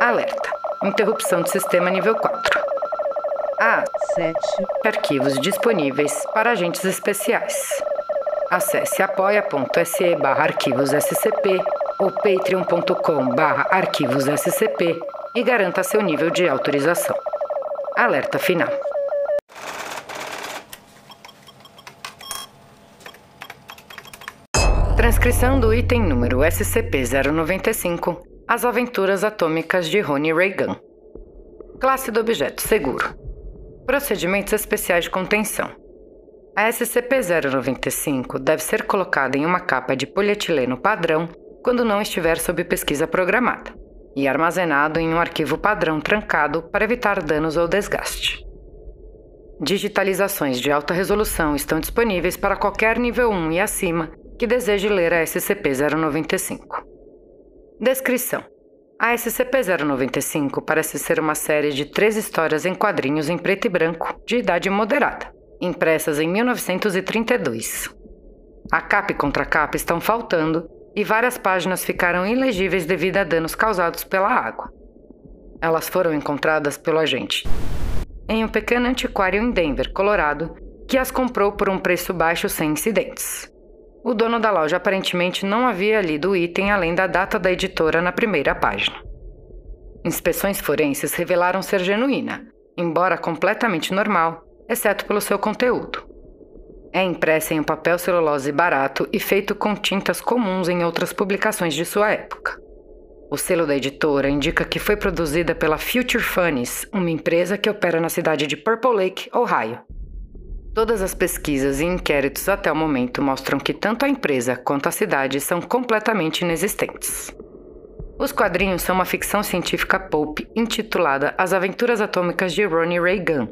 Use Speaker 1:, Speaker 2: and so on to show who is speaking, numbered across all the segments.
Speaker 1: Alerta: interrupção do sistema nível 4. A 7 arquivos disponíveis para agentes especiais. Acesse apoia.se barra arquivos SCP ou patreon.com barra arquivos SCP e garanta seu nível de autorização. Alerta final. Transcrição do item número SCP-095 As Aventuras Atômicas de Ronnie Reagan. Classe do objeto seguro. Procedimentos especiais de contenção. A SCP-095 deve ser colocada em uma capa de polietileno padrão quando não estiver sob pesquisa programada e armazenado em um arquivo padrão trancado para evitar danos ou desgaste. Digitalizações de alta resolução estão disponíveis para qualquer nível 1 e acima que deseje ler a SCP-095. Descrição: A SCP-095 parece ser uma série de três histórias em quadrinhos em preto e branco, de idade moderada, impressas em 1932. A capa e contracapa estão faltando e várias páginas ficaram ilegíveis devido a danos causados pela água. Elas foram encontradas pelo agente em um pequeno antiquário em Denver, Colorado, que as comprou por um preço baixo sem incidentes. O dono da loja aparentemente não havia lido o item além da data da editora na primeira página. Inspeções forenses revelaram ser genuína, embora completamente normal, exceto pelo seu conteúdo. É impressa em um papel celulose barato e feito com tintas comuns em outras publicações de sua época. O selo da editora indica que foi produzida pela Future Funnies, uma empresa que opera na cidade de Purple Lake, Ohio. Todas as pesquisas e inquéritos até o momento mostram que tanto a empresa quanto a cidade são completamente inexistentes. Os quadrinhos são uma ficção científica pulp intitulada As Aventuras Atômicas de Ronnie Reagan,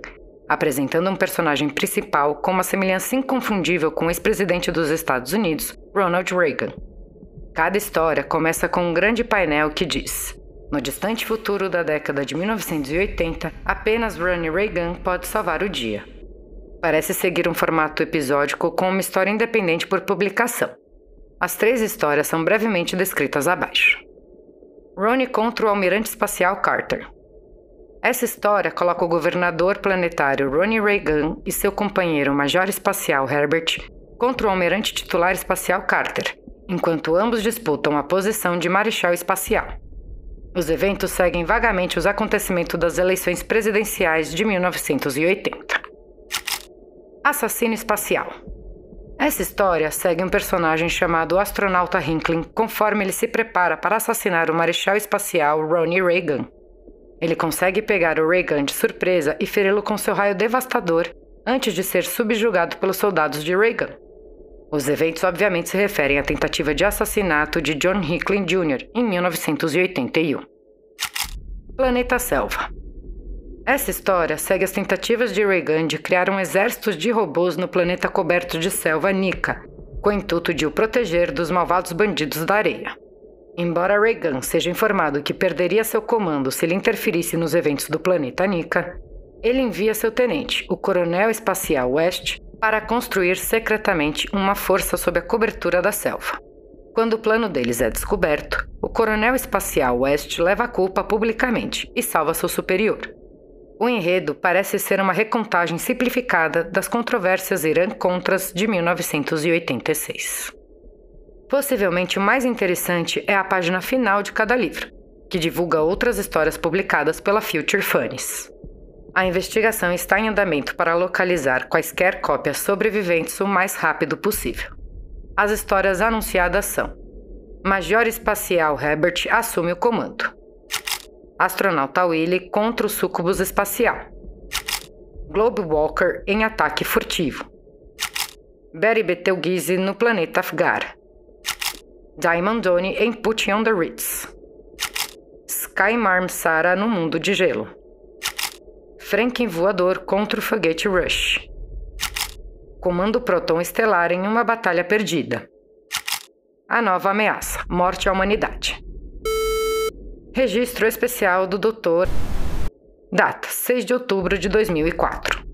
Speaker 1: apresentando um personagem principal com uma semelhança inconfundível com o ex-presidente dos Estados Unidos, Ronald Reagan. Cada história começa com um grande painel que diz: No distante futuro da década de 1980, apenas Ronnie Reagan pode salvar o dia. Parece seguir um formato episódico com uma história independente por publicação. As três histórias são brevemente descritas abaixo. Ronnie contra o almirante espacial Carter, essa história coloca o governador planetário Ronnie Reagan e seu companheiro major espacial Herbert contra o almirante titular espacial Carter, enquanto ambos disputam a posição de marechal espacial. Os eventos seguem vagamente os acontecimentos das eleições presidenciais de 1980. Assassino espacial. Essa história segue um personagem chamado Astronauta Hinklin conforme ele se prepara para assassinar o marechal espacial Ronnie Reagan ele consegue pegar o Reagan de surpresa e feri-lo com seu raio devastador antes de ser subjugado pelos soldados de Reagan. Os eventos obviamente se referem à tentativa de assassinato de John Hicklin Jr. em 1981. Planeta Selva Essa história segue as tentativas de Reagan de criar um exército de robôs no planeta coberto de selva Nika, com o intuito de o proteger dos malvados bandidos da areia. Embora Reagan seja informado que perderia seu comando se ele interferisse nos eventos do planeta Nika, ele envia seu tenente, o Coronel Espacial West, para construir secretamente uma força sob a cobertura da selva. Quando o plano deles é descoberto, o Coronel Espacial West leva a culpa publicamente e salva seu superior. O enredo parece ser uma recontagem simplificada das controvérsias Irã-Contras de 1986. Possivelmente o mais interessante é a página final de cada livro, que divulga outras histórias publicadas pela Future Funnies. A investigação está em andamento para localizar quaisquer cópias sobreviventes o mais rápido possível. As histórias anunciadas são: Major Espacial Herbert assume o comando. Astronauta Willy contra o Sucubus Espacial. Globe Walker em ataque furtivo. Betty Betelgeuse no planeta Afgar. Diamond Donnie em Put on the Ritz. Skymarm Sara no mundo de gelo. Franken voador contra o foguete Rush. Comando Proton estelar em uma batalha perdida. A nova ameaça: morte à humanidade. Registro especial do Dr. Data: 6 de outubro de 2004.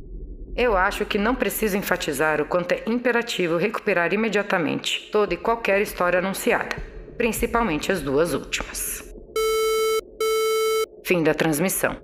Speaker 1: Eu acho que não preciso enfatizar o quanto é imperativo recuperar imediatamente toda e qualquer história anunciada, principalmente as duas últimas. Fim da transmissão.